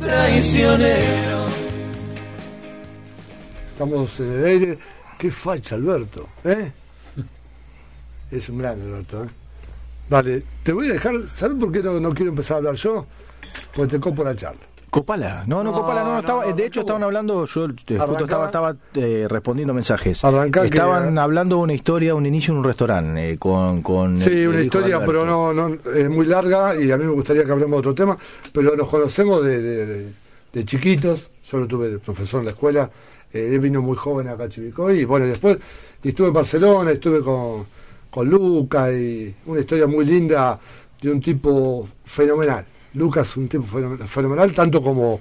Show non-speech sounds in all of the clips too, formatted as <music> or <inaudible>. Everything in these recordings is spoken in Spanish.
traicionero. Estamos en el aire. Qué facha, Alberto. ¿eh? <laughs> Es un gran Alberto. ¿eh? Vale, te voy a dejar. ¿Sabes por qué no, no quiero empezar a hablar yo? Porque te copo la charla. Copala, no, no, No, Copala, no, no, estaba, no, de hecho estaban hablando, yo eh, justo estaba, estaba eh, respondiendo mensajes. Arrancá que- Estaban hablando de una historia, un inicio en un restaurante eh, con, con Sí, el- una historia, pero no, no es muy larga y a mí me gustaría que hablemos de otro tema. Pero nos conocemos de, de- de- de chiquitos. Yo lo tuve de profesor en la escuela. Eh, él vino muy joven acá a Chivicoy. Y bueno, después y estuve en Barcelona, estuve con, con Luca y una historia muy linda de un tipo fenomenal. Lucas, un tipo fenomenal, fenomenal tanto como,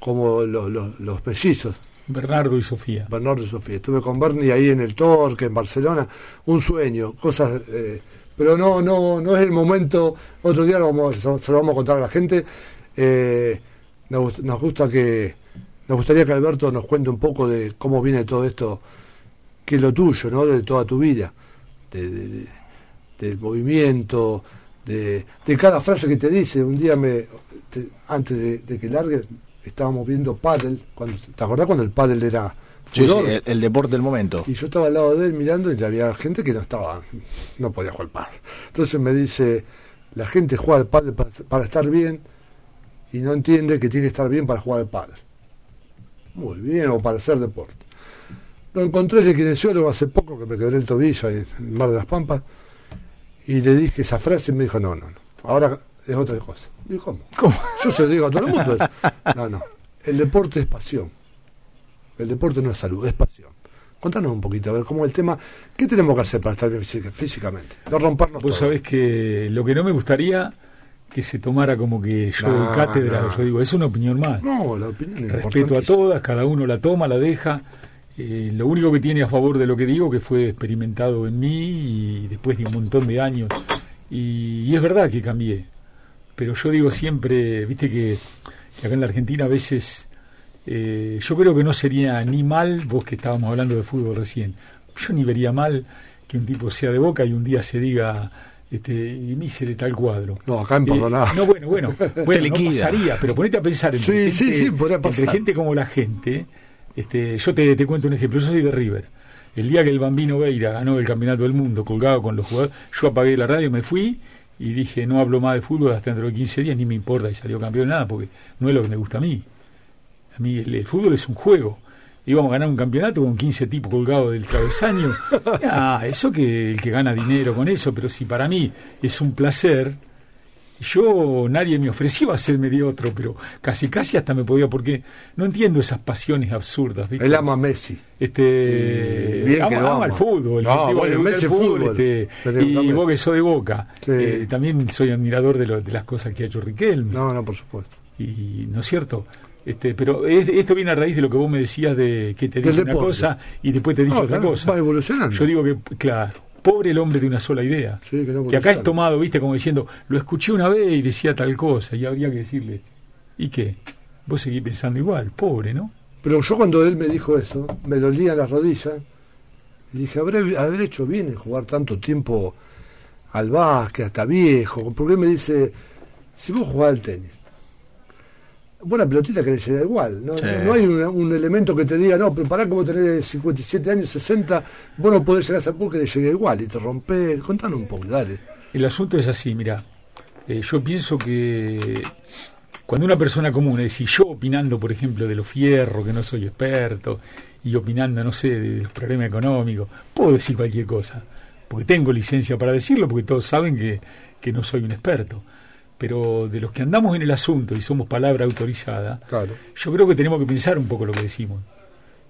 como los, los, los mellizos. Bernardo y Sofía. Bernardo y Sofía. Estuve con Bernie ahí en el Torque, en Barcelona. Un sueño, cosas. eh, pero no, no, no es el momento. Otro día lo vamos, se lo vamos a contar a la gente. Eh, nos, gust- nos gusta que. Nos gustaría que Alberto nos cuente un poco de cómo viene todo esto, que es lo tuyo, ¿no? De toda tu vida. De, de- de- del movimiento, de, de cada frase que te dice. Un día me. te- antes de, de que largue, estábamos viendo pádel. Cuando, ¿Te acordás cuando el pádel era Sí, sí, furor? el, el deporte del momento. Y yo estaba al lado de él mirando y había gente que no estaba, no podía jugar pádel. Entonces me dice, la gente juega al pádel para, para estar bien y no entiende que tiene que estar bien para jugar al pádel. Muy bien, o para hacer deporte. Lo encontré en el kinesiólogo hace poco, que me quebré el tobillo en el Mar de las Pampas, y le dije esa frase y me dijo, no, no, no, ahora es otra cosa. Y ¿cómo? ¿Cómo? Yo se lo digo a todo el mundo. eso. <laughs> No, no. El deporte es pasión. El deporte no es salud, es pasión. Contanos un poquito, a ver, cómo el tema. ¿Qué tenemos que hacer para estar bien física- físicamente? No rompernos Vos todo. sabés que lo que no me gustaría que se tomara como que yo No, doy cátedra, yo digo, es una opinión más. No, la opinión es Respeto a todas, cada uno la toma, la deja. Eh, lo único que tiene a favor de lo que digo que fue experimentado en mí y después de un montón de años. Y, y es verdad que cambié. Pero yo digo siempre, viste que, que acá en la Argentina a veces eh, yo creo que no sería ni mal, vos que estábamos hablando de fútbol recién, yo ni vería mal que un tipo sea de boca y un día se diga, este, y me hice de tal cuadro. No, acá en Eh, Perdonada. no, bueno, bueno, <laughs> bueno, no pasaría, pero ponete a pensar en Sí, sí, sí, pasar. entre gente como la gente. Este, yo te, te cuento un ejemplo, yo soy de River. El día que el Bambino Veira ganó el Campeonato del Mundo colgado con los jugadores, yo apagué la radio, me fui y dije, no hablo más de fútbol hasta dentro de 15 días, ni me importa si salió campeón nada, porque no es lo que me gusta a mí. A mí el, el fútbol es un juego. Íbamos a ganar un campeonato con 15 tipos colgados del travesaño. <laughs> Ah, eso que el que gana dinero con eso, pero si para mí es un placer, yo nadie me ofreció hacerme de otro, pero casi casi hasta me podía, porque no entiendo esas pasiones absurdas. ¿viste? Él ama a Messi. Este, bien ama, que lo ama ama. el fútbol, No, bueno, Messi el fútbol, fútbol. este, y vos que sos de Boca, Sí. eh, también soy admirador de, lo- de las cosas que ha hecho Riquelme No, no, por supuesto. y no es cierto este pero es- esto viene a raíz de lo que vos me decías de que te dije una cosa y después te dije No, otra claro, cosa va evolucionando. yo digo que claro pobre el hombre de una sola idea. Sí, que no que acá es tomado viste como diciendo lo escuché una vez y decía tal cosa y habría que decirle y qué vos seguís pensando igual pobre no Pero yo cuando él me dijo eso, me dolía las rodillas, y dije, ¿habré haber hecho bien en jugar tanto tiempo al básquet, hasta viejo? Porque él me dice, si vos jugás al tenis, buena pelotita que le llega igual, ¿no? Sí. No, no hay un, un elemento que te diga, no, pero pará como tenés 57 años, 60, vos no podés llegar a ese punto que le llegue igual y te rompés. Contanos un poco, dale. El asunto es así, mira, eh, yo pienso que cuando una persona común, es decir, yo opinando, por ejemplo, de los fierros, que no soy experto, y opinando, no sé, de los problemas económicos, puedo decir cualquier cosa, porque tengo licencia para decirlo, porque todos saben que, que no soy un experto. Pero de los que andamos en el asunto y somos palabra autorizada, Claro. yo creo que tenemos que pensar un poco lo que decimos,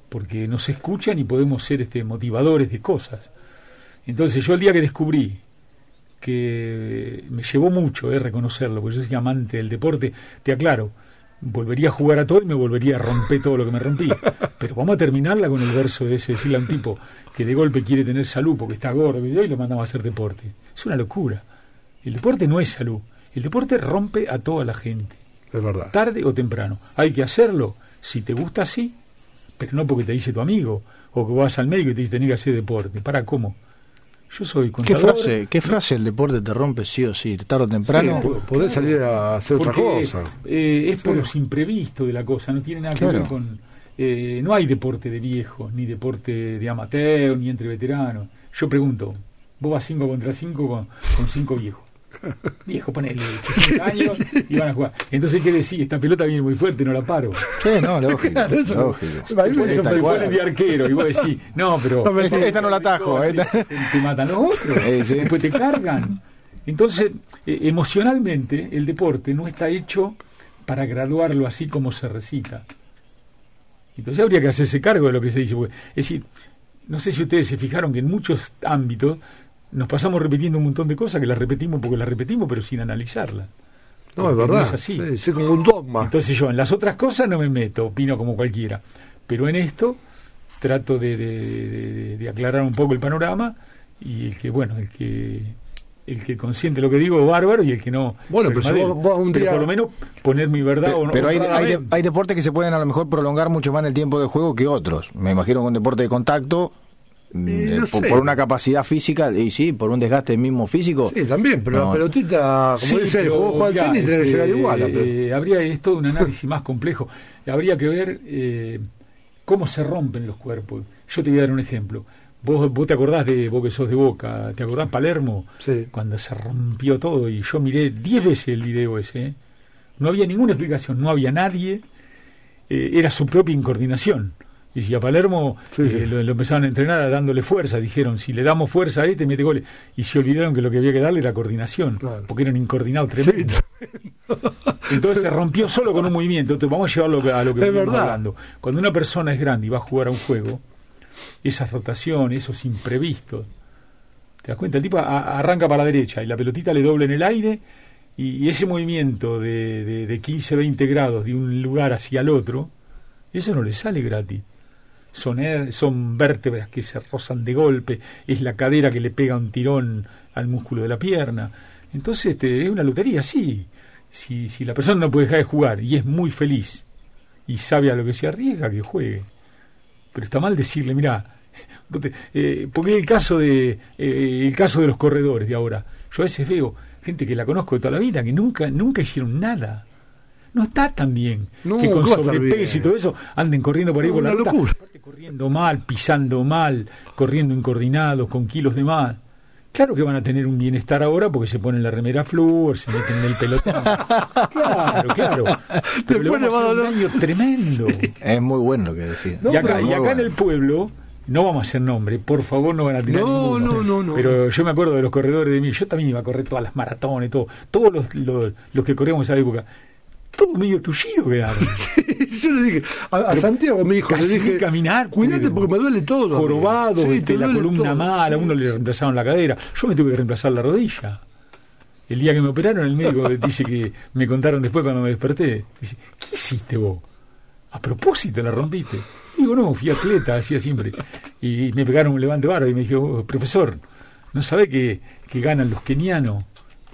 porque nos escuchan y podemos ser este, motivadores de cosas. Entonces yo el día que descubrí que me llevó mucho eh, reconocerlo, porque yo soy amante del deporte, te aclaro, volvería a jugar a todo y me volvería a romper todo lo que me rompí. Pero vamos a terminarla con el verso de ese, decirle a un tipo que de golpe quiere tener salud porque está gordo y lo mandamos a hacer deporte. Es una locura. El deporte no es salud. El deporte rompe a toda la gente Es verdad. tarde o temprano. Hay que hacerlo. Si te gusta, sí, pero no porque te dice tu amigo o que vas al médico y te dice tenés que hacer deporte. ¿Para cómo? Yo soy ¿Qué contador. frase, ¿Qué frase el deporte te rompe sí o sí, tarde o temprano? Po- Podés salir a hacer otra cosa. eh, es por Sí. los imprevistos de la cosa, no tiene nada que Claro. ver con... eh, no hay deporte de viejos, ni deporte de amateur, ni entre veteranos. Yo pregunto, vos vas 5 contra 5 con, con cinco viejos. Viejo, ponele 60 años y van a jugar. Entonces, ¿qué decís? Esta pelota viene muy fuerte, no la paro. Sí, no, lógico. <laughs> Claro, eso- lógico. A mí me pones de arquero y vos decís, no, pero... No me- Esta, esta no la atajo. te, esta- te- te matan los otros, Eh, sí. después te cargan. Entonces, eh, emocionalmente, el deporte no está hecho para graduarlo así como se recita. Entonces habría que hacerse cargo de lo que se dice. porque- es decir, no sé si ustedes se fijaron que en muchos ámbitos nos pasamos repitiendo un montón de cosas que las repetimos porque las repetimos, pero sin analizarlas. No, es verdad. es así. Sí, sí, como un dogma. Entonces yo en las otras cosas no me meto, opino como cualquiera. Pero en esto trato de, de- de- de aclarar un poco el panorama y el que, bueno, el que el que consiente lo que digo, bárbaro, y el que no. Bueno, pero si permadero. vos- vos un Pero por lo menos poner mi verdad o Pero, no. pero hay, hay, deportes que se pueden a lo mejor prolongar mucho más en el tiempo de juego que otros. Me imagino que un deporte de contacto, no por, sé. por una capacidad física, y sí, por un desgaste mismo físico. Sí, también, pero No. la pelotita, como Sí, dice, el juego juega al mirá, tenis, tiene que este, llegar igual. eh, habría es todo un análisis más complejo. Habría que ver eh, cómo se rompen los cuerpos. Yo te voy a dar un ejemplo. Vos, vos te acordás de vos que sos de Boca, ¿te acordás Palermo? Sí. Cuando se rompió todo y yo miré 10 veces el video ese. ¿eh? No había ninguna explicación, no había nadie, eh, era su propia incoordinación. Y si a Palermo Sí, sí. eh, lo, lo empezaron a entrenar dándole fuerza, dijeron, si le damos fuerza a este, mete goles. Y se olvidaron que lo que había que darle era coordinación, Claro. porque era un incoordinado tremendo. <laughs> Entonces se rompió solo con un movimiento. Entonces, vamos a llevarlo a lo que Es venimos verdad. hablando. Cuando una persona es grande y va a jugar a un juego, esas rotaciones, esos imprevistos, ¿te das cuenta? El tipo a- arranca para la derecha y la pelotita le dobla en el aire y, y ese movimiento de, de, de 15, 20 grados de un lugar hacia el otro, eso no le sale gratis. Son, her- son vértebras que se rozan de golpe, es la cadera que le pega un tirón al músculo de la pierna. Entonces este, es una lotería, sí. Si, si la persona no puede dejar de jugar y es muy feliz y sabe a lo que se arriesga, que juegue. Pero está mal decirle, mira, eh, porque el caso de eh, el caso de los corredores de ahora. Yo a veces veo gente que la conozco de toda la vida que nunca nunca hicieron nada. No está tan bien No, que con ¿cómo va a estar sobrepeso y todo eso anden corriendo por ahí por la locura. Corriendo mal, pisando mal, corriendo incoordinados, con kilos de más. Claro que van a tener un bienestar ahora porque se ponen la remera flúor, se meten en el pelotón. Claro, claro. Pero le Después le vamos va a hacer un daño tremendo. Es muy bueno lo que decía. No, y acá, y acá bueno. en el pueblo, no vamos a hacer nombre, por favor no van a tirar No, ninguno. no, no, no. Pero yo me acuerdo de los corredores de mí, yo también iba a correr todas las maratones, todo, todos los, los, los que corríamos en esa época, todos medio tullidos quedaron. <laughs> Yo le dije, a, Santiago, mi hijo, le dije, caminar cuídate puedo. porque me duele todo. Jorobados, Sí, este, te la columna todo, mala, a sí, uno le sí. reemplazaron la cadera, yo me tuve que reemplazar la rodilla. El día que me operaron, el médico dice que me contaron después cuando me desperté, dice, ¿qué hiciste vos? A propósito la rompiste. Digo, no, fui atleta, hacía siempre. Y me pegaron un levante barro y me dijo, "Oh, profesor, ¿no sabe que, que ganan los kenianos?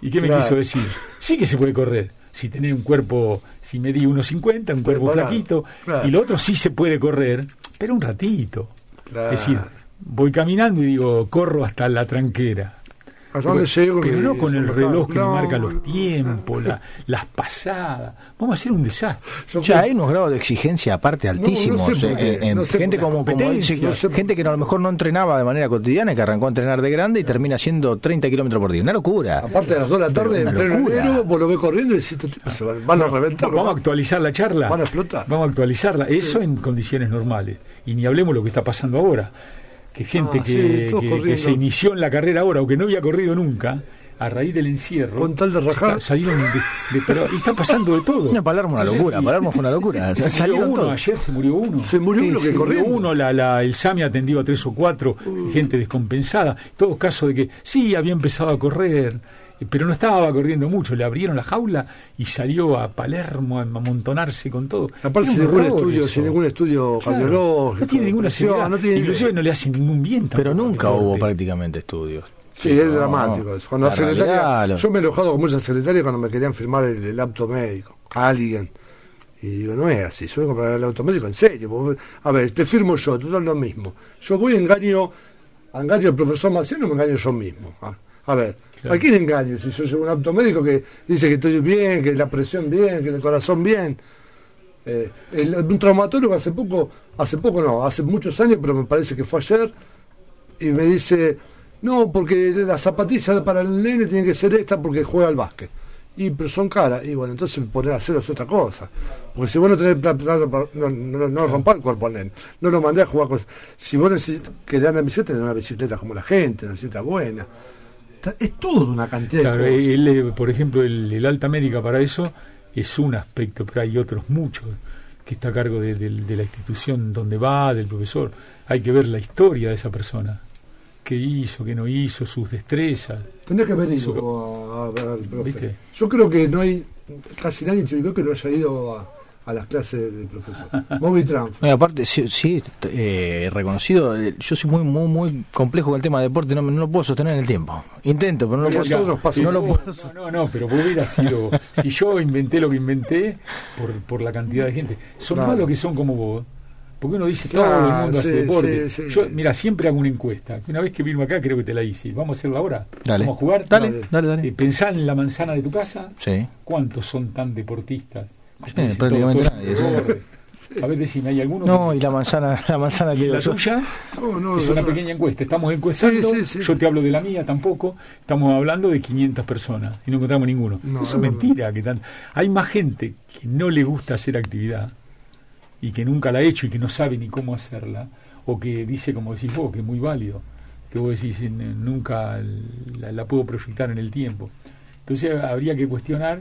¿Y qué me quiso decir? Sí que se puede correr. Si tenés un cuerpo, si medí 1,50, un cuerpo Preparado, flaquito, claro. y lo otro sí se puede correr, pero un ratito. Claro. Es decir, voy caminando y digo, corro hasta la tranquera. ¿Hasta dónde llego? Pero no con el reloj que No, marca los tiempos, la- las pasadas. Vamos a hacer un desastre. Ya fui- hay unos grados de exigencia aparte altísimos. sé eh, qué, en no sé gente como, como él, gente que a lo mejor no entrenaba de manera cotidiana y que arrancó a entrenar de grande y termina haciendo 30 kilómetros por día. Una locura. Aparte de las 2 de la tarde, en vos lo ves corriendo y decís, "Estos tipos se van, van a reventar. Vamos a actualizar la charla. Van a explotar. Vamos a actualizarla. Eso en condiciones normales. Y ni hablemos lo que está pasando ahora. Que gente Ah, que, sí, que- se inició en la carrera ahora o que no había corrido nunca, a raíz del encierro, Con tal de rajar. está- salieron de, de- pero y está pasando de todo. No, Palermo una locura. Palermo fue una locura. Se murió Salieron uno, ayer se murió uno. Se murió uno sí, que Se murió corriendo. uno, la, la- el SAMI atendió a tres o cuatro, gente descompensada. Todo caso de que sí, había empezado a correr, pero no estaba corriendo mucho. Le abrieron la jaula y salió a Palermo a amontonarse con todo. Aparte, sin ningún estudio, sin ningún estudio Claro, cardiológico. No tiene ninguna seguridad. no tiene- Inclusive no le hacen ningún bien. Pero tampoco nunca al hubo prácticamente estudios. Sí, es No, dramático eso. Cuando la la secretaria, realidad, lo- yo me he enojado con muchas secretarias cuando me querían firmar el, el apto médico, a alguien. Y digo, no es así, yo voy a comprar el auto médico en serio. A ver, te firmo yo, total lo mismo. Yo voy, engaño engaño al profesor Marciano, me engaño yo mismo. A, a ver, Claro. ¿a quién engaño? Si yo soy un automédico que dice que estoy bien, que la presión bien, que el corazón bien. Eh, un traumatólogo hace poco, hace poco no, hace muchos años, pero me parece que fue ayer, y me dice, no, porque las zapatillas para el nene tienen que ser esta porque juega al básquet. Y pero son caras, y bueno, entonces poner a hacer es otra cosa. Porque si vos no tenés plata, para- no, no, no rompa el cuerpo al nene, no lo mandé a jugar con... Si vos necesitas que le en bicicleta, tenés una bicicleta como la gente, una bicicleta buena. Está- Es todo una cantidad Claro, de cosas. él, por ejemplo, el, el alta médica para eso es un aspecto, pero hay otros muchos que está a cargo de, de- de la institución donde va, del profesor. Hay que ver la historia de esa persona. ¿Qué hizo, qué no hizo, sus destrezas? Tendría que haber ido a, a ver al profe. ¿Viste? Yo creo que no hay casi nadie que no haya ido a, a las clases del profesor. Moby Trump. No, aparte, sí, sí, eh, reconocido, eh, yo soy muy muy muy complejo con el tema de deporte, no, me- no lo puedo sostener en el tiempo. Intento, pero no lo puedo. nos no lo vos- puedo. no, no, no, pero vos hubieras sido. si yo inventé lo que inventé por, por la cantidad de gente, son Claro. malos que son como vos. Porque uno dice todo el mundo hace deporte. sí, sí. Yo, mira, siempre hago una encuesta. Una vez que vino acá, creo que te la hice. Vamos a hacerla ahora. Dale. Vamos a jugar. Dale, dale, dale. Eh, pensá en la manzana de tu casa. Sí. ¿Cuántos son tan deportistas? Dicen prácticamente todo- nadie. A ver, decime, ¿hay alguno? No, que- y la manzana, la manzana que ¿Y digo la yo. tuya? No, no, es no, una no. pequeña encuesta. Estamos encuestando. Sí, sí, sí. Yo te hablo de la mía tampoco. Estamos hablando de 500 personas y no encontramos ninguno. No, Eso es es mentira. Que tan- Hay más gente que no le gusta hacer actividad y que nunca la ha hecho y que no sabe ni cómo hacerla. O que dice, como decís vos, que es muy válido. Que vos decís, "Eh, nunca la, la puedo proyectar en el tiempo. Entonces habría que cuestionar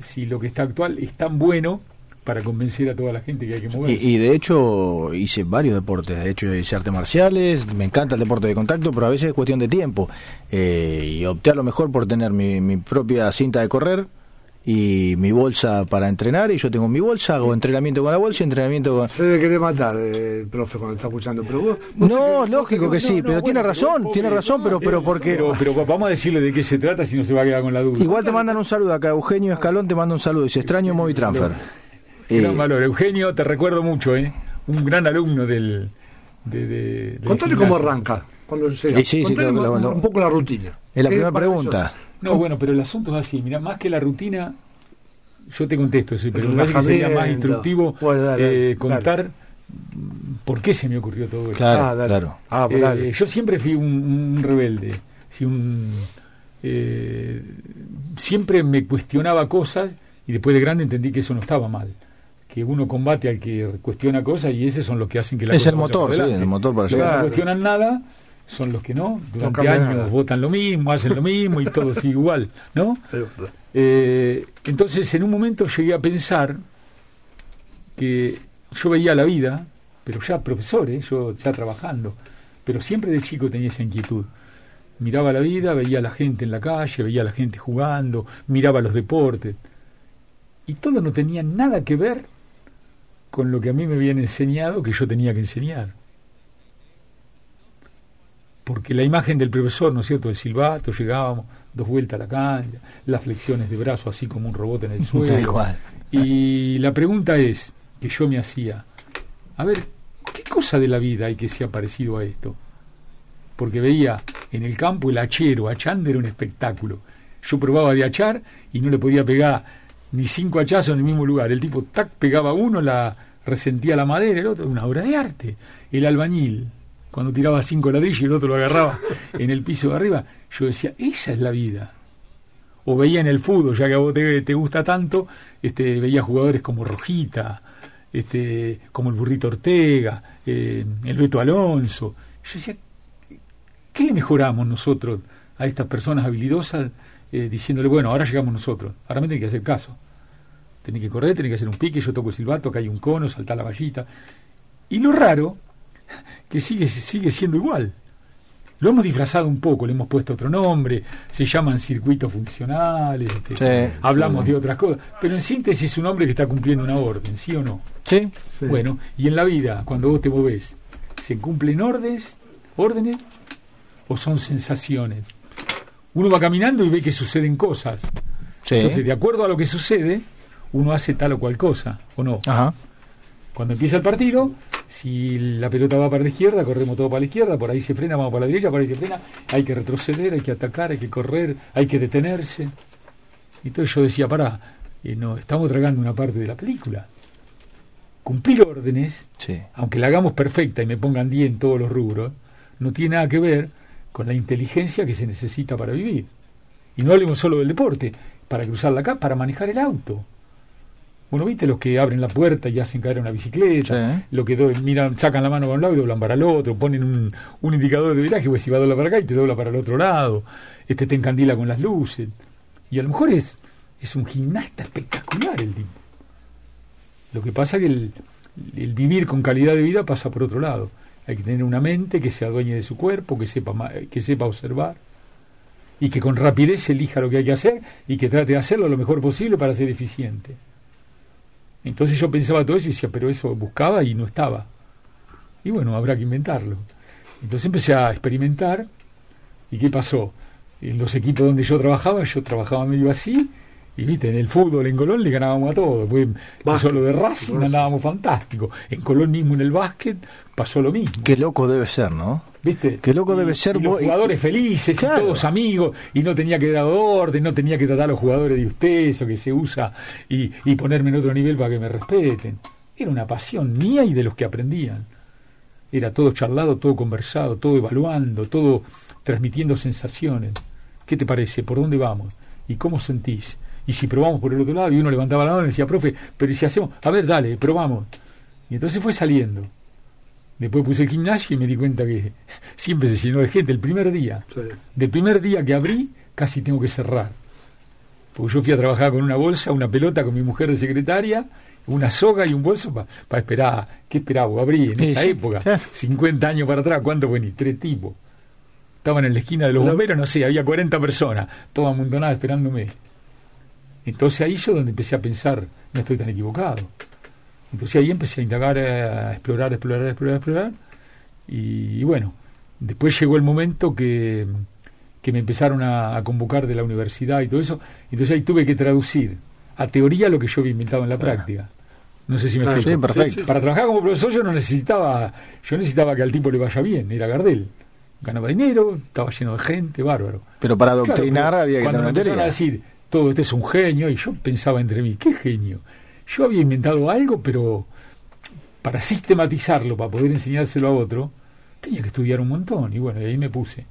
si lo que está actual es tan bueno para convencer a toda la gente que hay que mover. Y, y de hecho hice varios deportes, de hecho hice artes marciales, me encanta el deporte de contacto, pero a veces es cuestión de tiempo. Eh, y opté a lo mejor por tener mi, mi propia cinta de correr y mi bolsa para entrenar, y yo tengo mi bolsa, hago entrenamiento con la bolsa y entrenamiento con... Se debe querer matar eh, el profe cuando está escuchando, pero vos... vos No, lógico que sí, No, no, pero tiene bueno, razón, pero- tiene razón, pero, pero porque... Pero, pero vamos a decirle de qué se trata si no se va a quedar con la duda. Igual te mandan un saludo acá, Eugenio Escalón te manda un saludo, dice extraño Movi Transfer. Eh, Gran valor. Eugenio, te recuerdo mucho, ¿eh? Un gran alumno del. De, Contale cómo arranca cuando llega. Sí, sí, sí, lo- un, lo- un poco la rutina. es la primera pregunta. No, bueno, pero el asunto es así. Mira, más que la rutina, yo te contesto eso, pero me parece que sería más instructivo dale, eh, contar por qué se me ocurrió todo esto. Claro, Ah, dale. claro. Ah, pues Eh, dale. yo siempre fui un, un rebelde. sí, un, eh, siempre me cuestionaba cosas y después de grande entendí que eso no estaba mal. Que uno combate al que cuestiona cosas y esos son los que hacen que la Es cosa el motor, para sí, el motor para Los llegar. no cuestionan nada son los que no. Durante años nada. votan lo mismo, hacen lo mismo y todo sigue igual, ¿no? <laughs> Eh, entonces, en un momento llegué a pensar que yo veía la vida, pero ya profesor, ¿eh? yo ya trabajando, pero siempre de chico tenía esa inquietud. Miraba la vida, veía a la gente en la calle, veía a la gente jugando, miraba los deportes. Y todo no tenía nada que ver con lo que a mí me habían enseñado que yo tenía que enseñar. Porque la imagen del profesor, ¿no es cierto?, el silbato, llegábamos, dos vueltas a la cancha, las flexiones de brazo así como un robot en el suelo. cual. Y la pregunta es, que yo me hacía, a ver, ¿qué cosa de la vida hay que sea parecido a esto? Porque veía en el campo el hachero, achando era un espectáculo. Yo probaba de achar y no le podía pegar ni cinco hachazos en el mismo lugar. El tipo, tac, pegaba uno, la resentía la madera, el otro, una obra de arte. El albañil, cuando tiraba cinco ladrillos y el otro lo agarraba <laughs> en el piso de arriba, yo decía, esa es la vida o veía en el fútbol, ya que a vos te, te gusta tanto, este, veía jugadores como Rojita, este, como el Burrito Ortega, eh, el Beto Alonso. Yo decía, ¿qué le mejoramos nosotros a estas personas habilidosas eh, diciéndole, bueno, ahora llegamos nosotros, ahora me tenés que hacer caso? Tenés que correr, tenés que hacer un pique, yo toco el silbato, acá hay un cono, saltar la vallita. Y lo raro, <laughs> que sigue, sigue siendo igual. Lo hemos disfrazado un poco, le hemos puesto otro nombre, se llaman circuitos funcionales, este, Sí. hablamos Sí. de otras cosas, pero en síntesis es un hombre que está cumpliendo una orden, ¿sí o no? Sí, Sí. Bueno, y en la vida, cuando vos te movés, ¿se cumplen órdenes, órdenes o son sensaciones? Uno va caminando y ve que suceden cosas. sí. Entonces, de acuerdo a lo que sucede, uno hace tal o cual cosa, ¿o no? Ajá. Cuando empieza el partido, si la pelota va para la izquierda, corremos todo para la izquierda, por ahí se frena, vamos para la derecha, por ahí se frena, hay que retroceder, hay que atacar, hay que correr, hay que detenerse. Y entonces yo decía, pará, eh, no, estamos tragando una parte de la película. Cumplir órdenes, Sí. aunque la hagamos perfecta y me pongan 10 en todos los rubros, no tiene nada que ver con la inteligencia que se necesita para vivir. Y no hablemos solo del deporte, para cruzar la calle, para manejar el auto. Bueno, ¿viste los que abren la puerta y hacen caer una bicicleta? Sí. Lo que do- miran, sacan la mano para un lado y doblan para el otro, ponen un, un indicador de viraje, pues si va a doblar para acá y te dobla para el otro lado, este te encandila con las luces. Y a lo mejor es, es un gimnasta espectacular el tipo. Lo que pasa que el, el vivir con calidad de vida pasa por otro lado. Hay que tener una mente que se adueñe de su cuerpo, que sepa, que sepa observar y que con rapidez elija lo que hay que hacer y que trate de hacerlo lo mejor posible para ser eficiente. Entonces yo pensaba todo eso y decía, pero eso buscaba y no estaba. Y bueno, habrá que inventarlo. Entonces empecé a experimentar. ¿Y qué pasó? En los equipos donde yo trabajaba, yo trabajaba medio así. Y viste, en el fútbol en Colón le ganábamos a todos. Pues, Básquet, solo de Racing Racing. andábamos fantástico. En Colón mismo en el básquet pasó lo mismo. Qué loco debe ser, ¿no? ¿Viste? Qué loco debe ser y los y- jugadores felices, Claro. y todos amigos, y no tenía que dar orden, no tenía que tratar a los jugadores de usted, eso que se usa, y, y ponerme en otro nivel para que me respeten. Era una pasión mía y de los que aprendían. Era todo charlado, todo conversado, todo evaluando, todo transmitiendo sensaciones. ¿Qué te parece? ¿Por dónde vamos? ¿Y cómo sentís? Y si probamos por el otro lado, y uno levantaba la mano y decía, profe, pero ¿y si hacemos? A ver, dale, probamos. Y entonces fue saliendo. Después puse el gimnasio y me di cuenta que siempre se llenó de gente. El primer día, Sí. del primer día que abrí, casi tengo que cerrar. Porque yo fui a trabajar con una bolsa, una pelota con mi mujer de secretaria, una soga y un bolso para esperar. ¿Qué esperaba? Abrí en Sí, esa sí, época, claro. 50 años para atrás, ¿cuántos venís? Tres tipos. Estaban en la esquina de los bomberos, no sé, había 40 personas, todas amontonadas esperándome. Entonces ahí yo donde empecé a pensar, no estoy tan equivocado. Entonces ahí empecé a indagar, a explorar, explorar, explorar, explorar. Y, y bueno, después llegó el momento que, que me empezaron a, a convocar de la universidad y todo eso. Entonces ahí tuve que traducir a teoría lo que yo había inventado en la práctica. No sé si me Claro, explico. sí, perfecto. Para trabajar como profesor yo no necesitaba, yo necesitaba que al tipo le vaya bien, era Gardel. Ganaba dinero, estaba lleno de gente, bárbaro. Pero para Claro, adoctrinar pero había que cuando tener me empezaron a decir, todo este es un genio, y yo pensaba entre mí, ¿qué genio? Yo había inventado algo, pero para sistematizarlo, para poder enseñárselo a otro, tenía que estudiar un montón. Y bueno, y ahí me puse.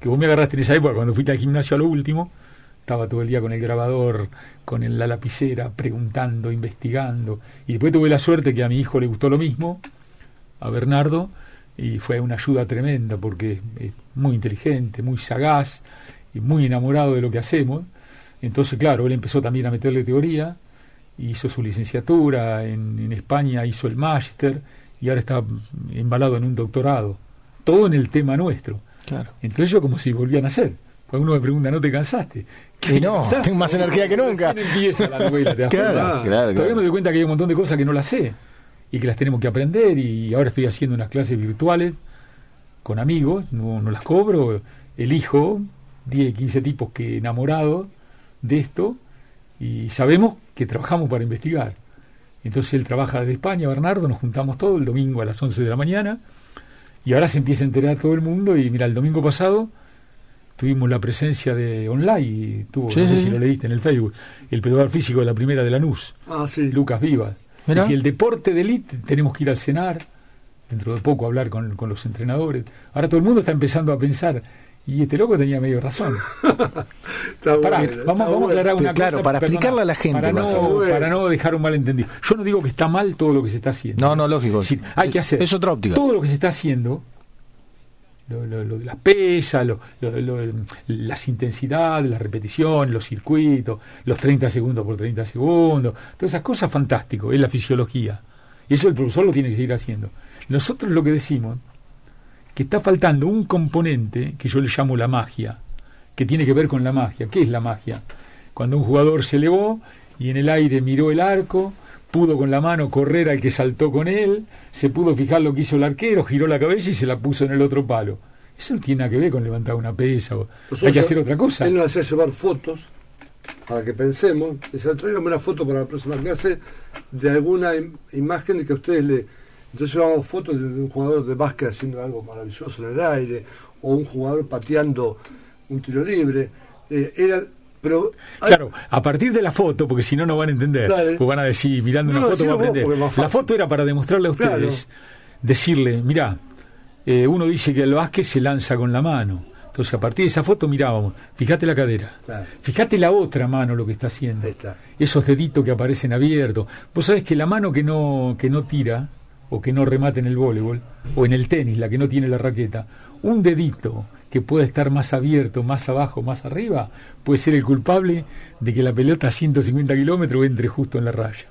Que vos me agarraste en esa época, cuando fuiste al gimnasio a lo último, estaba todo el día con el grabador, con la lapicera, preguntando, investigando. Y después tuve la suerte que a mi hijo le gustó lo mismo, a Bernardo, y fue una ayuda tremenda porque es muy inteligente, muy sagaz y muy enamorado de lo que hacemos. Entonces, claro, él empezó también a meterle teoría, hizo su licenciatura, en, en España hizo el máster y ahora está embalado en un doctorado. Todo en el tema nuestro. Claro. Entonces yo como si volvía a nacer. Cuando uno me pregunta, ¿no te cansaste? Y no, <laughs> tengo más energía que nunca. Empieza la novela, ¿te Claro, cuenta? claro, Todavía claro. me doy cuenta que hay un montón de cosas que no las sé y que las tenemos que aprender y ahora estoy haciendo unas clases virtuales con amigos, no, no las cobro, elijo 10, 15 tipos que enamorados de esto y sabemos que trabajamos para investigar. Entonces él trabaja desde España, Bernardo, nos juntamos todos el domingo a las 11 de la mañana y ahora se empieza a enterar todo el mundo y mira, el domingo pasado tuvimos la presencia de online, y tuvo, Sí, no sé sí, si lo leíste en el Facebook, el pedador físico de la primera de Lanús, Ah, sí. Lucas Vivas. Y si el deporte de élite tenemos que ir al cenar, dentro de poco hablar con, con los entrenadores. Ahora todo el mundo está empezando a pensar, y este loco tenía medio razón. <laughs> Está Pará, bueno, vamos, está vamos a aclarar una Claro, cosa. para perdona, explicarle a la gente, Para no, para no dejar un malentendido. Yo no digo que está mal todo lo que se está haciendo. No, no, lógico. Es decir, hay que hacer Es otra óptica. todo lo que se está haciendo, lo, lo- lo de las pesas, lo- lo- lo- las intensidades, las repeticiones, los circuitos, los 30 segundos por 30 segundos, todas esas cosas fantástico, es la fisiología. Y eso el profesor lo tiene que seguir haciendo. Nosotros lo que decimos, que está faltando un componente que yo le llamo la magia, que tiene que ver con la magia. ¿Qué es la magia? Cuando un jugador se elevó y en el aire miró el arco, pudo con la mano correr al que saltó con él, se pudo fijar lo que hizo el arquero, giró la cabeza y se la puso en el otro palo. Eso no tiene nada que ver con levantar una pesa o hay Nosotros- que hacer otra cosa. Él nos hacía llevar fotos para que pensemos, dice, tráigame una foto para la próxima clase de alguna im- imagen de que ustedes le... Entonces llevamos fotos de un jugador de básquet haciendo algo maravilloso en el aire, o un jugador pateando un tiro libre. Eh, era, pero hay- Claro, a partir de la foto, porque si no, no van a entender. Dale. Pues van a decir, mirando No, una foto, decilo va a porque más La foto era para demostrarle a ustedes, decirle, mirá, eh, uno dice que el básquet se lanza con la mano. Entonces, a partir de esa foto mirábamos, fíjate la cadera, Claro. fíjate la otra mano lo que está haciendo. Está. Esos deditos que aparecen abiertos. Vos sabés que la mano que no, que no tira, o que no remata en el voleibol, o en el tenis, la que no tiene la raqueta, un dedito que puede estar más abierto, más abajo, más arriba, puede ser el culpable de que la pelota a 150 kilómetros entre justo en la raya.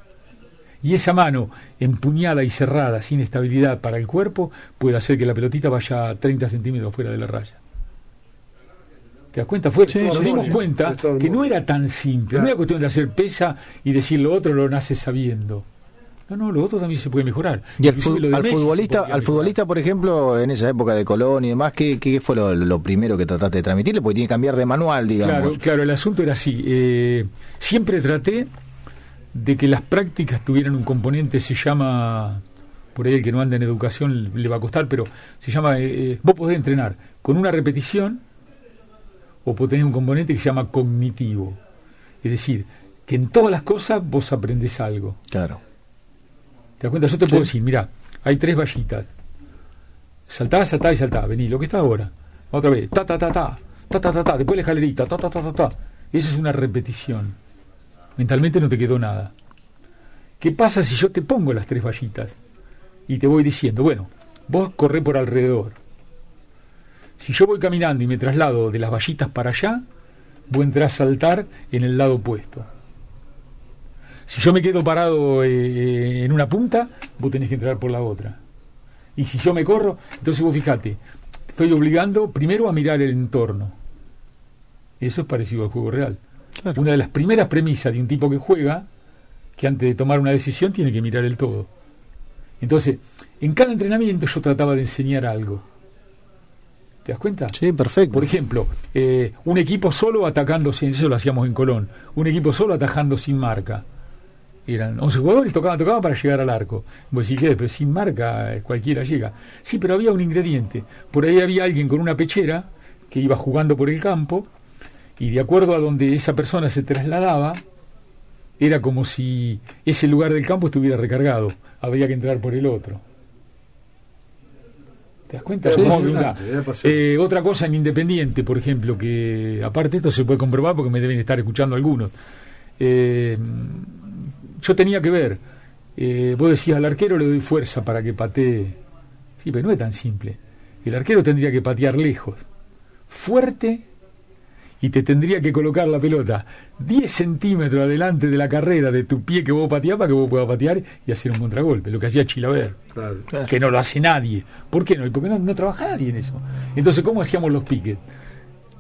Y esa mano empuñada y cerrada, sin estabilidad para el cuerpo, puede hacer que la pelotita vaya 30 centímetros fuera de la raya. ¿Te das cuenta? Fue, Sí, nos sí, dimos sí. cuenta que no era tan simple. Claro. No era cuestión de hacer pesa y decir lo otro lo nace sabiendo. No, no, lo otro también se puede mejorar. Y al, fu- futbolista, al futbolista, por ejemplo, en esa época de Colón y demás, ¿qué, qué fue lo, lo primero que trataste de transmitirle? Porque tiene que cambiar de manual, digamos. Claro, claro, el asunto era así. eh, siempre traté de que las prácticas tuvieran un componente, se llama, por ahí el que no anda en educación le va a costar, pero se llama, eh, eh, vos podés entrenar con una repetición o podés tener un componente que se llama cognitivo. Es decir, que en todas las cosas vos aprendés algo. Claro. ¿Te das cuenta? Yo te puedo decir, mira, hay tres vallitas. Saltá, saltá y saltá. Vení, lo que está ahora. Otra vez. Ta, ta, ta, ta. Ta, ta, ta, ta. Después la escalerita. Ta, ta, ta, ta, ta. Eso es una repetición. Mentalmente no te quedó nada. ¿Qué pasa si yo te pongo las tres vallitas? Y te voy diciendo, bueno, vos corré por alrededor. Si yo voy caminando y me traslado de las vallitas para allá, vos entrás a saltar en el lado opuesto. Si yo me quedo parado eh, en una punta, vos tenés que entrar por la otra. Y si yo me corro, entonces vos fijate, te estoy obligando primero a mirar el entorno. Eso es parecido al juego real. Claro. Una de las primeras premisas de un tipo que juega, que antes de tomar una decisión tiene que mirar el todo. Entonces, en cada entrenamiento yo trataba de enseñar algo. ¿Te das cuenta? Sí, perfecto. Por ejemplo, eh, un equipo solo atacando, sin eso lo hacíamos en Colón, un equipo solo atajando sin marca. Eran 11 jugadores y tocaban, tocaban para llegar al arco. Vos decís, ¿qué? Pero sin marca eh, cualquiera llega. Sí, pero había un ingrediente. Por ahí había alguien con una pechera que iba jugando por el campo y de acuerdo a donde esa persona se trasladaba, era como si ese lugar del campo estuviera recargado. Habría que entrar por el otro. ¿Te das cuenta? Era ¿Cómo apasionante, había- era apasionante. Eh, otra cosa en Independiente, por ejemplo, que aparte esto se puede comprobar porque me deben estar escuchando algunos. Eh, yo tenía que ver, eh, vos decías al arquero le doy fuerza para que patee. Sí, pero no es tan simple. El arquero tendría que patear lejos, fuerte, y te tendría que colocar la pelota 10 centímetros adelante de la carrera de tu pie que vos pateás para que vos puedas patear y hacer un contragolpe, lo que hacía Chilaver Claro. Claro. que no lo hace nadie. ¿Por qué no? Porque no, no trabaja nadie en eso. Entonces, ¿cómo hacíamos los piques?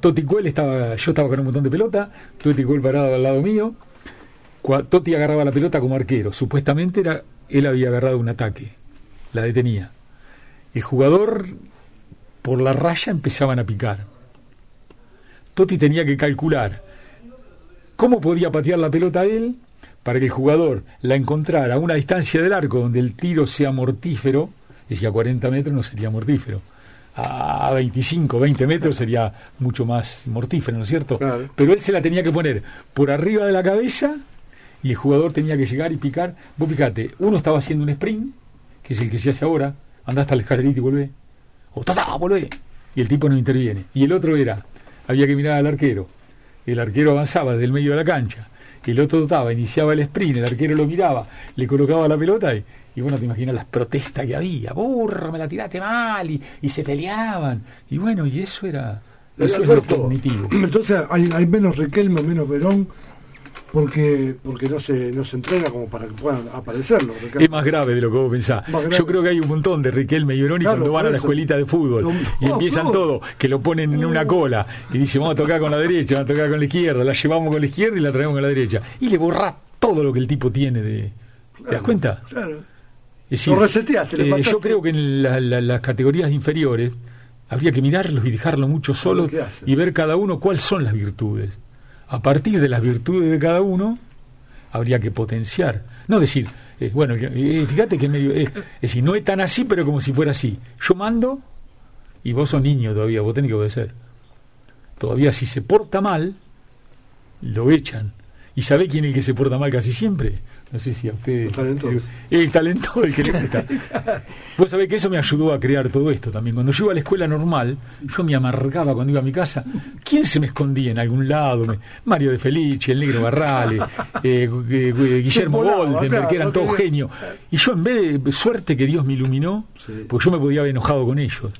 Toti Cuel estaba, yo estaba con un montón de pelota, Toti Cuel parado al lado mío, Cua- Toti agarraba la pelota como arquero. Supuestamente era, él había agarrado un ataque, la detenía. El jugador, por la raya, empezaban a picar. Toti tenía que calcular cómo podía patear la pelota a él para que el jugador la encontrara a una distancia del arco donde el tiro sea mortífero, es decir, a 40 metros no sería mortífero, a 25, 20 metros sería mucho más mortífero, ¿no es cierto? Claro. Pero él se la tenía que poner por arriba de la cabeza y el jugador tenía que llegar y picar. Vos fíjate, uno estaba haciendo un sprint, que es el que se hace ahora, andá hasta la escalerita y volvé, o tada, volvé, y el tipo no interviene. Y el otro era, había que mirar al arquero, el arquero avanzaba desde el medio de la cancha, el otro trataba, iniciaba el sprint, el arquero lo miraba, le colocaba la pelota y, y bueno, te imaginas las protestas que había, burro, me la tiraste mal, y, y se peleaban, y bueno, y eso era, eso es lo cognitivo. <clears throat> Entonces hay, hay menos Riquelme, menos Verón, porque porque no se no se entrena como para que puedan aparecerlo. Es más grave de lo que vos pensás. Yo creo que hay un montón de Riquelme y Veroni Claro, cuando van a la escuelita de fútbol y no, empiezan no. todo, que lo ponen en una cola y dicen vamos a tocar con la derecha, vamos a tocar con la izquierda, la llevamos con la izquierda y la traemos con la derecha. Y le borrás todo lo que el tipo tiene de... ¿Te das cuenta? Claro. Es decir, Lo reseteaste, eh, yo creo que en la- la- las categorías inferiores habría que mirarlos y dejarlo mucho solo y ver cada uno cuáles son las virtudes. A partir de las virtudes de cada uno, habría que potenciar. No decir, eh, bueno, eh, fíjate que medio, eh, es decir, no es tan así, pero como si fuera así. Yo mando y vos sos niño todavía, vos tenés que obedecer. Todavía si se porta mal, lo echan. ¿Y sabe quién es el que se porta mal casi siempre? No sé si a usted... El talento el que le gusta. <laughs> Vos sabés que eso me ayudó a crear todo esto también. Cuando yo iba a la escuela normal, yo me amargaba cuando iba a mi casa. ¿Quién se me escondía en algún lado? Mario de Felice, el negro Barrale, <laughs> eh, eh, Guillermo Goldenberg, que eran todos genios. Y yo en vez de suerte que Dios me iluminó, porque yo me podía haber enojado con ellos.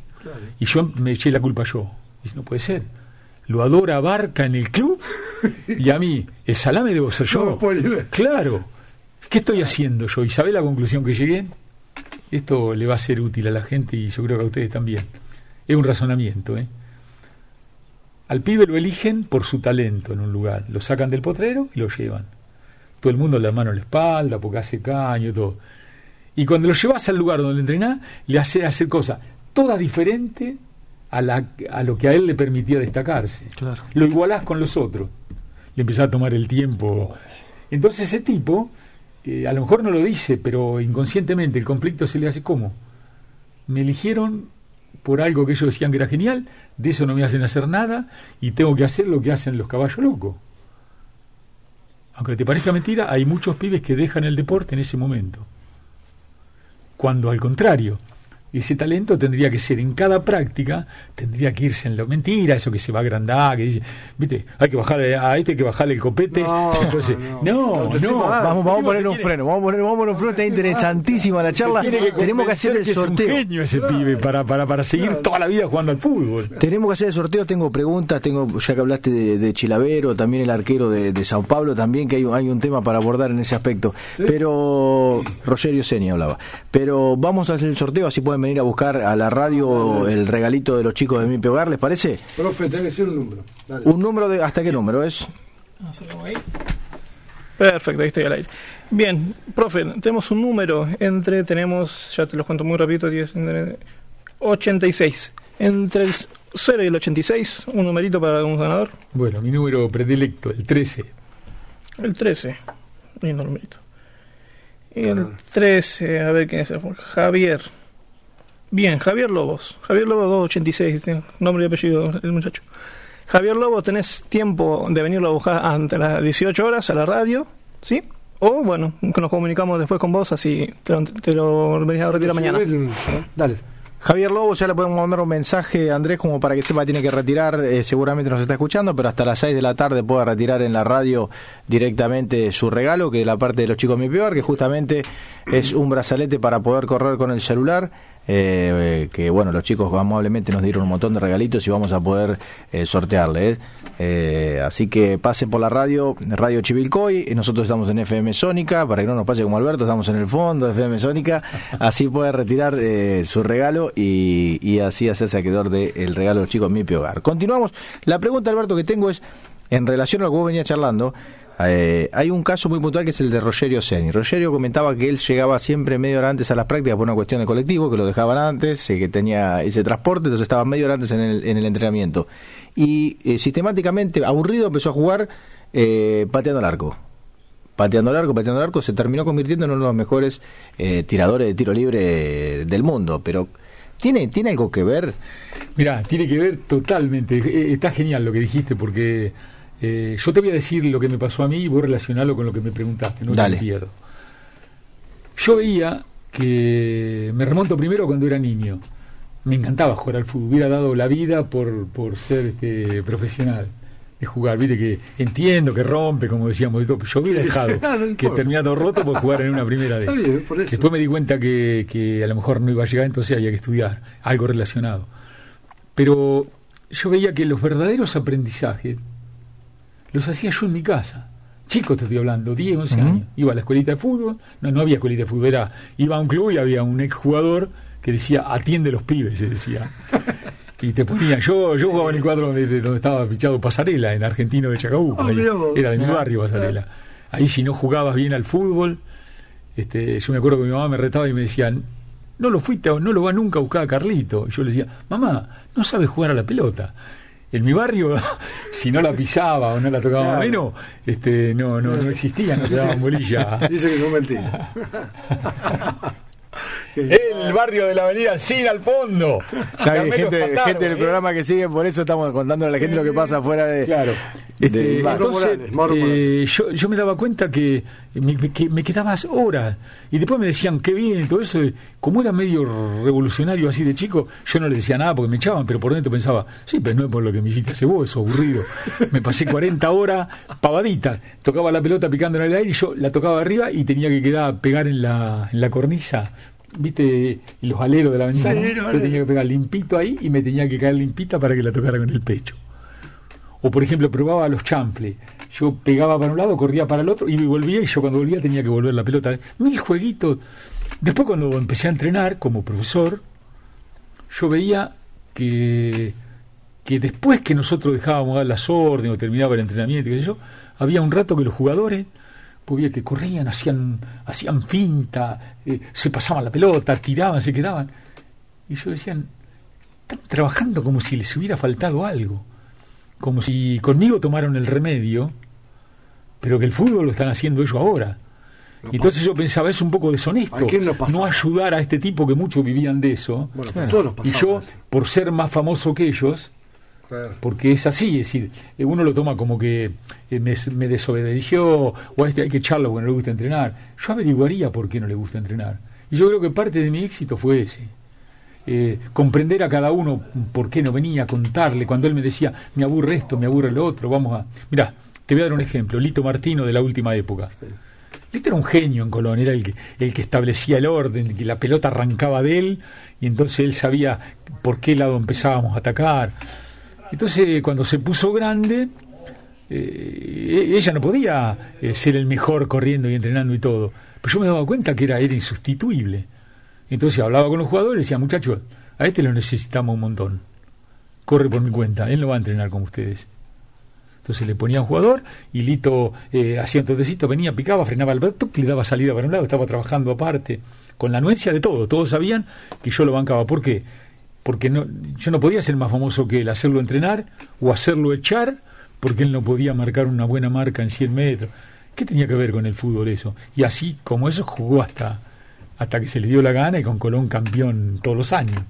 Y yo me eché la culpa yo. Y no puede ser. Lo adora Barca en el club y a mí, el salame debo ser yo. claro. ¿Qué estoy haciendo yo? ¿Y sabe la conclusión que llegué? Esto le va a ser útil a la gente y yo creo que a ustedes también. Es un razonamiento. ¿eh? Al pibe lo eligen por su talento en un lugar. Lo sacan del potrero y lo llevan. Todo el mundo le da mano en la espalda porque hace caño y todo. Y cuando lo llevas al lugar donde lo entrenás, le hace hacer cosas todas diferentes a, la, a lo que a él le permitía destacarse. Lo igualás con los otros. Le empezás a tomar el tiempo. Entonces ese tipo eh, a lo mejor no lo dice, pero inconscientemente el conflicto se le hace ¿cómo? Me eligieron por algo que ellos decían que era genial, de eso no me hacen hacer nada y tengo que hacer lo que hacen los caballos locos. Aunque te parezca mentira, hay muchos pibes que dejan el deporte en ese momento. Cuando al contrario, ese talento tendría que ser en cada práctica, tendría que irse en la mentira, eso que se va a agrandar, que dice, viste, hay que bajarle a este, hay que bajarle el copete. No, <laughs> no, no, Vamos, vamos a poner un freno, vamos a poner, vamos a poner un freno, está interesantísima la charla. Tenemos que hacer el sorteo. Es un genio ese pibe para, para, para seguir toda la vida jugando al fútbol. Tenemos que hacer el sorteo, tengo preguntas, tengo, ya que hablaste de, Chilavero, también el arquero de, de, Sao Paulo, también que hay, hay un tema para abordar en ese aspecto. Pero, Rogerio Seni hablaba. Pero vamos a hacer el sorteo, así pueden venir a buscar a la radio el regalito de los chicos de mi hogar, ¿les parece? Profe, tiene que ser un número. Un número de. ¿Hasta qué número es? Perfecto, ahí estoy al aire. Bien, profe, tenemos un número entre, tenemos, ya te lo cuento muy rápido, 86. Entre el 0 y el 86, un numerito para un ganador. Bueno, mi número predilecto, el 13. El 13, lindo numerito. Y el 13, a ver quién es, Javier. Bien, Javier Lobos. Javier Lobos 286, nombre y apellido el muchacho. Javier Lobos, tenés tiempo de venirlo a buscar ante las 18 horas a la radio, ¿sí? O bueno, que nos comunicamos después con vos, así te lo, te lo venís a retirar mañana. Dale. Javier Lobo, ya le podemos mandar un mensaje a Andrés como para que sepa tiene que retirar, eh, seguramente nos está escuchando, pero hasta las 6 de la tarde pueda retirar en la radio directamente su regalo, que es la parte de los chicos mi peor, que justamente es un brazalete para poder correr con el celular. Eh, que bueno, los chicos amablemente nos dieron un montón de regalitos y vamos a poder eh, sortearle. Eh. así que pasen por la radio, Radio Chivilcoy, y nosotros estamos en FM Sónica, para que no nos pase como Alberto, estamos en el fondo de FM Sónica, <laughs> así puede retirar su regalo y, y, así hacerse acreedor del regalo de los chicos en mi hogar. Continuamos. La pregunta, Alberto, que tengo es, en relación a lo que vos venías charlando, eh, hay un caso muy puntual que es el de Rogerio Seni. Rogerio comentaba que él llegaba siempre media hora antes a las prácticas por una cuestión de colectivo, que lo dejaban antes, eh, que tenía ese transporte, entonces estaba media hora antes en el, en el entrenamiento. Y eh, sistemáticamente, aburrido, empezó a jugar pateando el arco. Pateando el arco, pateando el arco, se terminó convirtiendo en uno de los mejores tiradores de tiro libre del mundo. Pero ¿Tiene, ¿Tiene algo que ver? Mira, tiene que ver totalmente. Está genial lo que dijiste porque eh, yo te voy a decir lo que me pasó a mí y voy a relacionarlo con lo que me preguntaste, no te pierdo. Yo veía que me remonto primero cuando era niño. Me encantaba jugar al fútbol, hubiera dado la vida por, por ser este, profesional de jugar. Viste que entiendo que rompe, como decíamos, yo hubiera dejado <laughs> que terminado roto por jugar en una primera vez. Después me di cuenta que, que a lo mejor no iba a llegar, entonces había que estudiar algo relacionado. Pero yo veía que los verdaderos aprendizajes los hacía yo en mi casa. Chico te estoy hablando, 10, 11 años. Iba a la escuelita de fútbol, no, no había escuelita de fútbol, era, iba a un club y había un exjugador que decía, atiende los pibes, se decía. <laughs> y te ponía, yo, yo jugaba en el cuadro donde, donde estaba fichado Pasarela, en Argentino de Chacabuco, ah, era de mi barrio Pasarela. Ahí si no jugabas bien al fútbol, este, yo me acuerdo que mi mamá me retaba y me decía, no lo fuiste, no lo va nunca a buscar a Carlito. Y yo le decía, mamá, no sabes jugar a la pelota. En mi barrio, <laughs> si no la pisaba o no la tocaba Claro. menos, este, no, no, no existía, no te daban bolilla. Dice que son mentiras. <laughs> El barrio de la avenida Sin al fondo. Ya hay gente, del ¿eh? programa que sigue, por eso estamos contándole a la gente lo que pasa afuera de. Claro. Este, entonces, eh, yo, yo me daba cuenta que me, que me quedaba horas y después me decían qué bien, todo eso. Como era medio revolucionario así de chico, yo no le decía nada porque me echaban, pero por dentro pensaba, sí, pero no es por lo que me hiciste hace vos, eso aburrido. Me pasé 40 horas pavadita, tocaba la pelota picando en el aire y yo la tocaba arriba y tenía que quedar pegar en la, en la cornisa. ¿Viste los aleros de la avenida? Sí, no? los Yo tenía que pegar limpito ahí y me tenía que caer limpita para que la tocara con el pecho. O por ejemplo, probaba los chanfles. Yo pegaba para un lado, corría para el otro y volvía y yo cuando volvía tenía que volver la pelota. Mil jueguitos. Después cuando empecé a entrenar como profesor, yo veía que, que después que nosotros dejábamos dar las órdenes o terminaba el entrenamiento, qué sé yo, había un rato que los jugadores veía que corrían, hacían, hacían finta, eh, se pasaban la pelota, tiraban, se quedaban. Y yo decían, están trabajando como si les hubiera faltado algo como si conmigo tomaron el remedio, pero que el fútbol lo están haciendo ellos ahora. No Y entonces yo pensaba, es un poco deshonesto no ayudar a este tipo que muchos vivían de eso. Bueno, todos y yo, por ser más famoso que ellos, Claro. porque es así, es decir, eh, uno lo toma como que eh, me, me desobedeció o a este hay que echarlo porque no le gusta entrenar. Yo averiguaría por qué no le gusta entrenar. Y yo creo que parte de mi éxito fue ese. Eh, comprender a cada uno por qué no venía, contarle, cuando él me decía, me aburre esto, me aburre lo otro, vamos a... Mirá, te voy a dar un ejemplo, Lito Martino de la última época. Lito era un genio en Colón, era el que, el que establecía el orden, que la pelota arrancaba de él y entonces él sabía por qué lado empezábamos a atacar. Entonces, cuando se puso grande, eh, ella no podía eh, ser el mejor corriendo y entrenando y todo. Pero yo me daba cuenta que era, era insustituible. Entonces hablaba con los jugadores y decía, muchachos, a este lo necesitamos un montón. Corre por mi cuenta, él no va a entrenar con ustedes. Entonces le ponía un jugador y Lito eh, hacía un totecito, venía, picaba, frenaba el brazo, le daba salida para un lado, estaba trabajando aparte, con la anuencia de todo. Todos sabían que yo lo bancaba. ¿Por qué? Porque no, yo no podía ser más famoso que él, hacerlo entrenar o hacerlo echar, porque él no podía marcar una buena marca en 100 metros. ¿Qué tenía que ver con el fútbol eso? Y así como eso jugó hasta, hasta que se le dio la gana y con Colón campeón todos los años.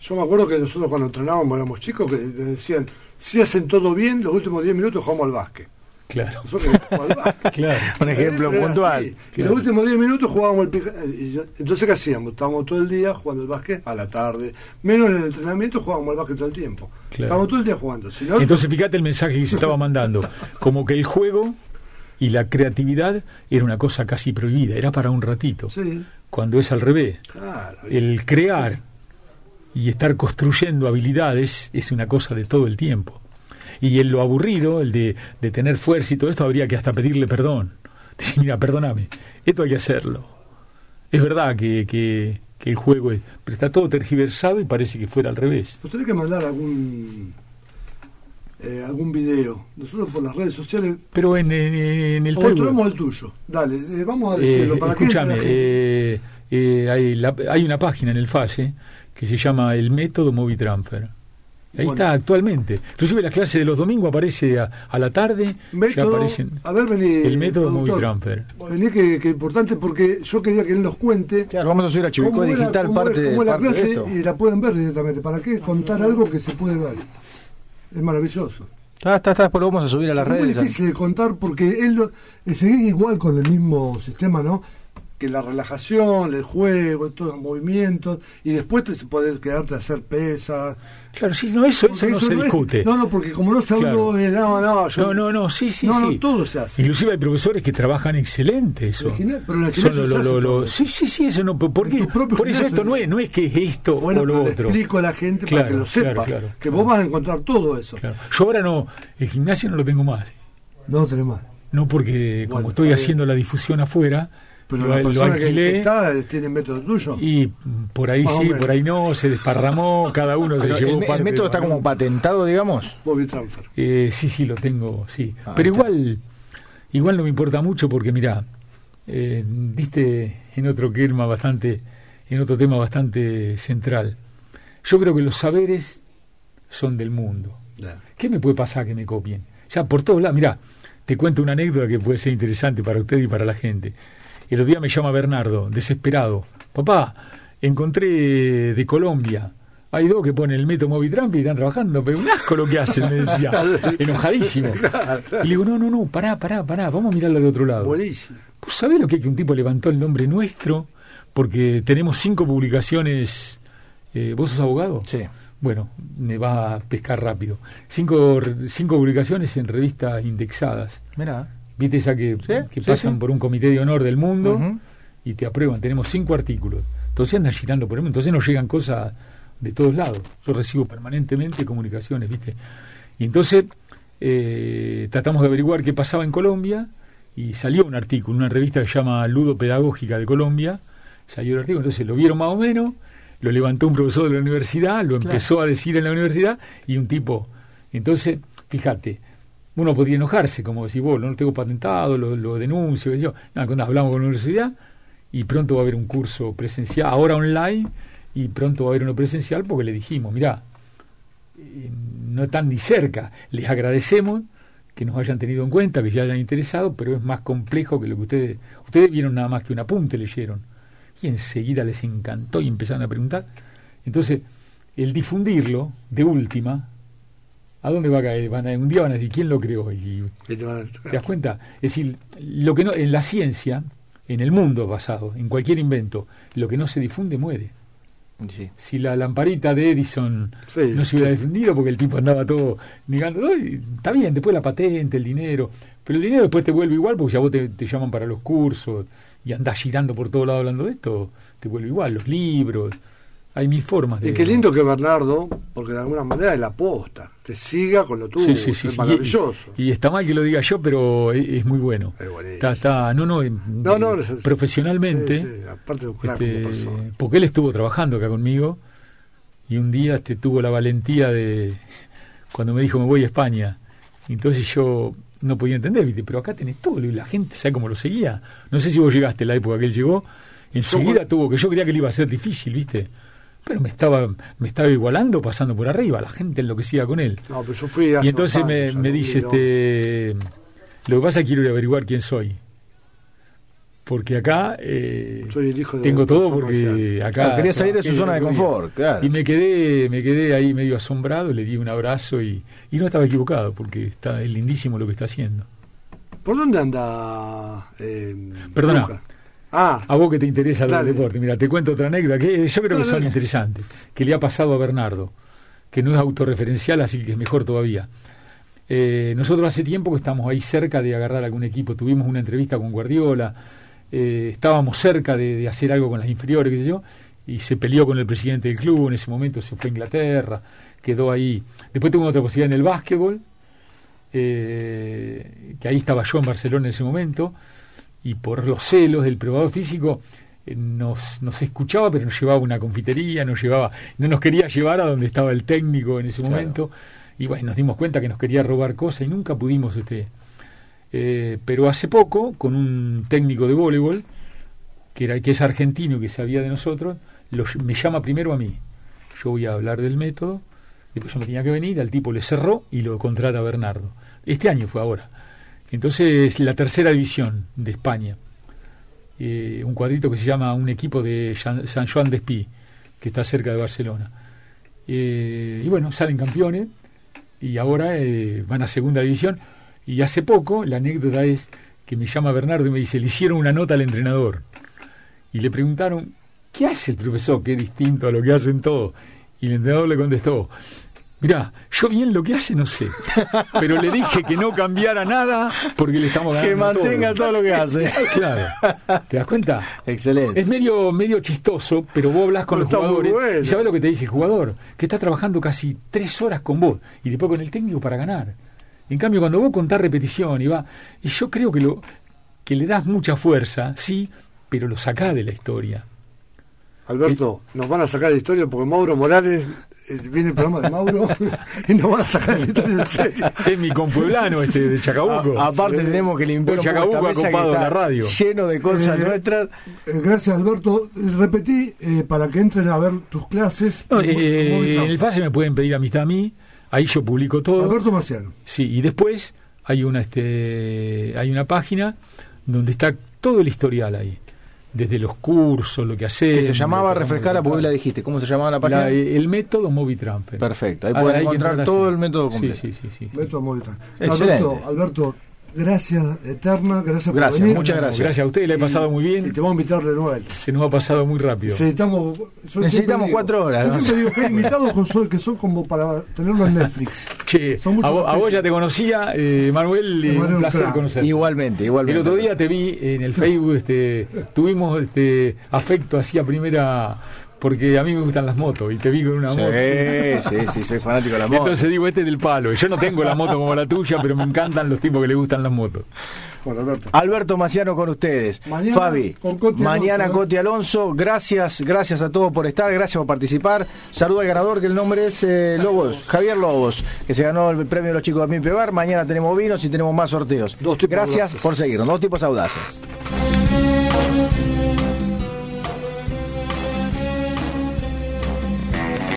Yo me acuerdo que nosotros cuando entrenábamos éramos chicos que decían, si hacen todo bien, los últimos 10 minutos jugamos al básquet. Claro, <laughs> claro. Un ejemplo Era puntual. así. Y Claro. los últimos 10 minutos jugábamos el y yo- Entonces, ¿qué hacíamos? Estábamos todo el día jugando el básquet a la tarde. Menos en el entrenamiento jugábamos al básquet todo el tiempo. Claro. Estábamos todo el día jugando. Si no, Entonces fíjate el mensaje que se estaba mandando, como que el juego y la creatividad era una cosa casi prohibida, era para un ratito, Sí, cuando es al revés. claro. El crear y estar construyendo habilidades es una cosa de todo el tiempo. Y en lo aburrido, el de, de tener fuerza y todo esto, habría que hasta pedirle perdón. <laughs> Decir, mira, perdóname, esto hay que hacerlo. Es verdad que, que, que el juego es, pero está todo tergiversado y parece que fuera al revés. Nos tenés que mandar algún eh, algún video. Nosotros por las redes sociales. Pero en, en, en el Facebook... el tuyo. Dale, eh, vamos a Eh, decirlo. para que entre escúchame, eh, eh, hay, la- hay una página en el FASE que se llama el método Movitransfer. Ahí Bueno. está actualmente. Inclusive la clase de los domingos aparece a, a la tarde, ya Método- aparecen a ver, vení. el método productor. Movitransfer. Vení que, que importante porque yo quería que él nos cuente Claro, vamos a subir a Chivico Digital cómo parte, cómo es la parte de clase esto. y la pueden ver directamente. ¿Para qué contar algo que se puede ver? Es maravilloso. Está, está, está, después lo vamos a subir a las es muy redes. difícil de contar porque él lo- eh, sigue igual con el mismo sistema, ¿no? Que la relajación, el juego, todos los movimientos, y después te puedes quedarte a hacer pesas. Claro, sí, no, eso, eso Porque no se discute. no, no, porque como no se Claro. de no, no, yo- No, no, no, sí, sí, no, no, sí. todo se hace. Inclusive hay profesores que trabajan excelente eso. Pero Son lo- lo- lo- lo- sí, sí, sí, eso no. ¿Por En qué? tu propio Por eso esto no es, no es que es esto Bueno, o lo otro. explico a la gente para que lo sepa, claro, que vos vas a encontrar todo eso. Claro. Yo ahora no, el gimnasio no lo tengo más. No tenés más. No porque Bueno, como estoy haciendo la difusión afuera, Pero lo, la lo persona que- que alquilé está eh, tiene método tuyo. y por ahí sí, por ahí no, se desparramó, <laughs> cada uno Pero se llevó el, el parte método de- está como patentado, digamos. Bobby Transfer. Eh, sí, sí, lo tengo, sí. Ah, Pero igual, igual no me importa mucho porque mira, eh, viste en otro tema bastante, en otro tema bastante central. Yo creo que los saberes son del mundo. ¿Qué me puede pasar que me copien? Ya por todos lados, mirá, te cuento una anécdota que puede ser interesante para usted y para la gente. El otro día me llama Bernardo, desesperado. Papá, encontré de Colombia. Hay dos que ponen el método Movitramp y están trabajando, pero un asco lo que hacen, me decía, <laughs> enojadísimo. Y le digo, no, no, no, pará, pará, pará, vamos a mirarlo de otro lado. Buenísimo. ¿Vos sabés lo que es que un tipo levantó el nombre nuestro? Porque tenemos cinco publicaciones. eh, ¿Vos sos abogado? Sí. Bueno, me va a pescar rápido. Cinco, cinco publicaciones en revistas indexadas. Mira. ¿Viste esa que, Sí, que pasan por un comité de honor del mundo y te aprueban? Tenemos cinco artículos. Entonces andan girando por el mundo. Entonces nos llegan cosas de todos lados. Yo recibo permanentemente comunicaciones, ¿viste? Y entonces eh, tratamos de averiguar qué pasaba en Colombia y salió un artículo, una revista que se llama Ludo Pedagógica de Colombia. Salió el artículo, entonces lo vieron más o menos, lo levantó un profesor de la universidad, lo empezó a decir en la universidad y un tipo. Entonces, fíjate, uno podría enojarse, como decir, vos, no lo tengo patentado, lo, lo denuncio, yo. Cuando hablamos con la universidad y pronto va a haber un curso presencial, ahora online, y pronto va a haber uno presencial porque le dijimos, mirá, eh, no están ni cerca, les agradecemos que nos hayan tenido en cuenta, que se hayan interesado, pero es más complejo que lo que ustedes, ustedes vieron nada más que un apunte, leyeron, y enseguida les encantó y empezaron a preguntar. Entonces, el difundirlo, de última, ¿a dónde va a caer? Van a- un día van a decir, ¿quién lo creó? Y Y te van a- ¿Te das cuenta? Es decir, lo que no, en la ciencia, en el mundo basado, en cualquier invento, lo que no se difunde muere. Sí. Si la lamparita de Edison Sí. no se hubiera difundido porque el tipo andaba todo negando, "Ay, está bien, después la patente, el dinero, pero el dinero después te vuelve igual porque si a vos te, te llaman para los cursos y andás girando por todos lados hablando de esto, te vuelve igual, los libros, hay mil formas de... Y qué lindo que Bernardo, porque de alguna manera es la aposta, que siga con lo tuyo, Sí, sí, sí, es maravilloso. Y, y está mal que lo diga yo, pero es, es muy bueno. Es. Está, está, no, no, No, no, es- profesionalmente. aparte de este, como porque él estuvo trabajando acá conmigo y un día este, tuvo la valentía de, cuando me dijo me voy a España, entonces yo no podía entender, ¿viste? pero acá tenés todo, y la gente sabe cómo lo seguía. No sé si vos llegaste a la época que él llegó, enseguida tuvo que yo creía que le iba a ser difícil, ¿viste? Pero me estaba, me estaba igualando pasando por arriba, la gente enloquecía con él. No, pero yo fui Y entonces me, me dice, este, lo que pasa es que quiero ir a averiguar quién soy. Porque acá eh, Soy el hijo de tengo todo porque acá... Claro, quería salir de su zona de confort, claro. Y me quedé, me quedé ahí medio asombrado, le di un abrazo y, y no estaba equivocado porque está, es lindísimo lo que está haciendo. ¿Por dónde anda? Eh, Perdona. Luca? Ah, A vos que te interesa el deporte, mira, te cuento otra anécdota que yo creo que Dale, son interesantes, que le ha pasado a Bernardo, que no es autorreferencial, así que es mejor todavía. Eh, nosotros hace tiempo que estamos ahí cerca de agarrar algún equipo, tuvimos una entrevista con Guardiola, eh, estábamos cerca de, de hacer algo con las inferiores, qué sé yo, y se peleó con el presidente del club, en ese momento se fue a Inglaterra, quedó ahí. Después tuvo otra posibilidad en el básquetbol, eh, que ahí estaba yo en Barcelona en ese momento, y por los celos del probador físico eh, nos, nos escuchaba, pero nos llevaba a una confitería, nos llevaba, no nos quería llevar a donde estaba el técnico en ese Claro. momento, y bueno, nos dimos cuenta que nos quería robar cosas y nunca pudimos este eh, pero hace poco, con un técnico de voleibol, que, era, que es argentino y que sabía de nosotros, lo- me llama primero a mí. Yo voy a hablar del método, después yo me tenía que venir, al tipo le cerró y lo contrata a Bernardo. Este año fue ahora. Entonces, la tercera división de España. Eh, un cuadrito que se llama un equipo de San Juan de Espí, que está cerca de Barcelona. Eh, y bueno, salen campeones y ahora eh, van a segunda división. Y hace poco, la anécdota es que me llama Bernardo y me dice, le hicieron una nota al entrenador. Y le preguntaron, ¿qué hace el profesor que es distinto a lo que hacen todos? Y el entrenador le contestó, mirá, yo bien lo que hace no sé, pero le dije que no cambiara nada porque le estamos ganando Que mantenga todo lo que hace. Claro, ¿te das cuenta? Excelente. Es medio, medio chistoso, pero vos hablas con los jugadores bueno. y sabes lo que te dice el jugador, que está trabajando casi tres horas con vos y después con el técnico para ganar. En cambio, cuando vos contás repetición y va, y yo creo que lo que le das mucha fuerza, sí, pero lo sacás de la historia. Alberto, nos van a sacar de la historia porque Mauro Morales, eh, viene el programa de Mauro, <laughs> y nos van a sacar de la historia en serio. Es mi compueblano este de Chacabuco. A- aparte tenemos que limpiar Hoy un Chacabuco esta mesa que está la radio. lleno de cosas Eh, nuestras. Eh, Gracias, Alberto. Eh, Repetí eh, para que entren a ver tus clases. No, eh, en el FASE me pueden pedir amistad a mí, Ahí yo publico todo. Alberto Marciano. Sí, y después hay una este hay una página donde está todo el historial ahí. Desde los cursos, lo que hace. Que se llamaba Refrescar porque la dijiste. ¿Cómo se llamaba la página? el método Movitramp. Perfecto, ahí pueden encontrar todo el método completo. Sí, sí, sí. sí, método Movitramp. Excelente. Alberto, Alberto Gracias, Eterna, gracias, gracias por venir. Muchas gracias. Gracias a usted, le he pasado muy bien. Y te vamos a invitar de nuevo. Se nos ha pasado muy rápido. Necesitamos, Necesitamos cuatro horas. Yo siempre digo que hay invitados con sol, que son como para tenerlo en Netflix. Che, a vos, a, vos, ya te conocía, eh, Manuel, eh, un placer claro. conocerte. Igualmente, igualmente. El otro día te vi en el Facebook, este, tuvimos este afecto así a primera porque a mí me gustan las motos y te vi con una sí, moto. Sí, sí, soy fanático de la moto. Entonces digo, este es del palo. Yo no tengo la moto como la tuya, pero me encantan los tipos que le gustan las motos. Bueno, Alberto. Alberto Maciano con ustedes. Mañana Fabi, con Coti mañana Alonso, Coti Alonso. Gracias, gracias a todos por estar, gracias por participar. Saludo al ganador, que el nombre es eh, Lobos, Javier Lobos, que se ganó el premio de los chicos de Mi Pegar. Mañana tenemos vinos y tenemos más sorteos. Dos tipos gracias audaces. por seguirnos, dos tipos audaces.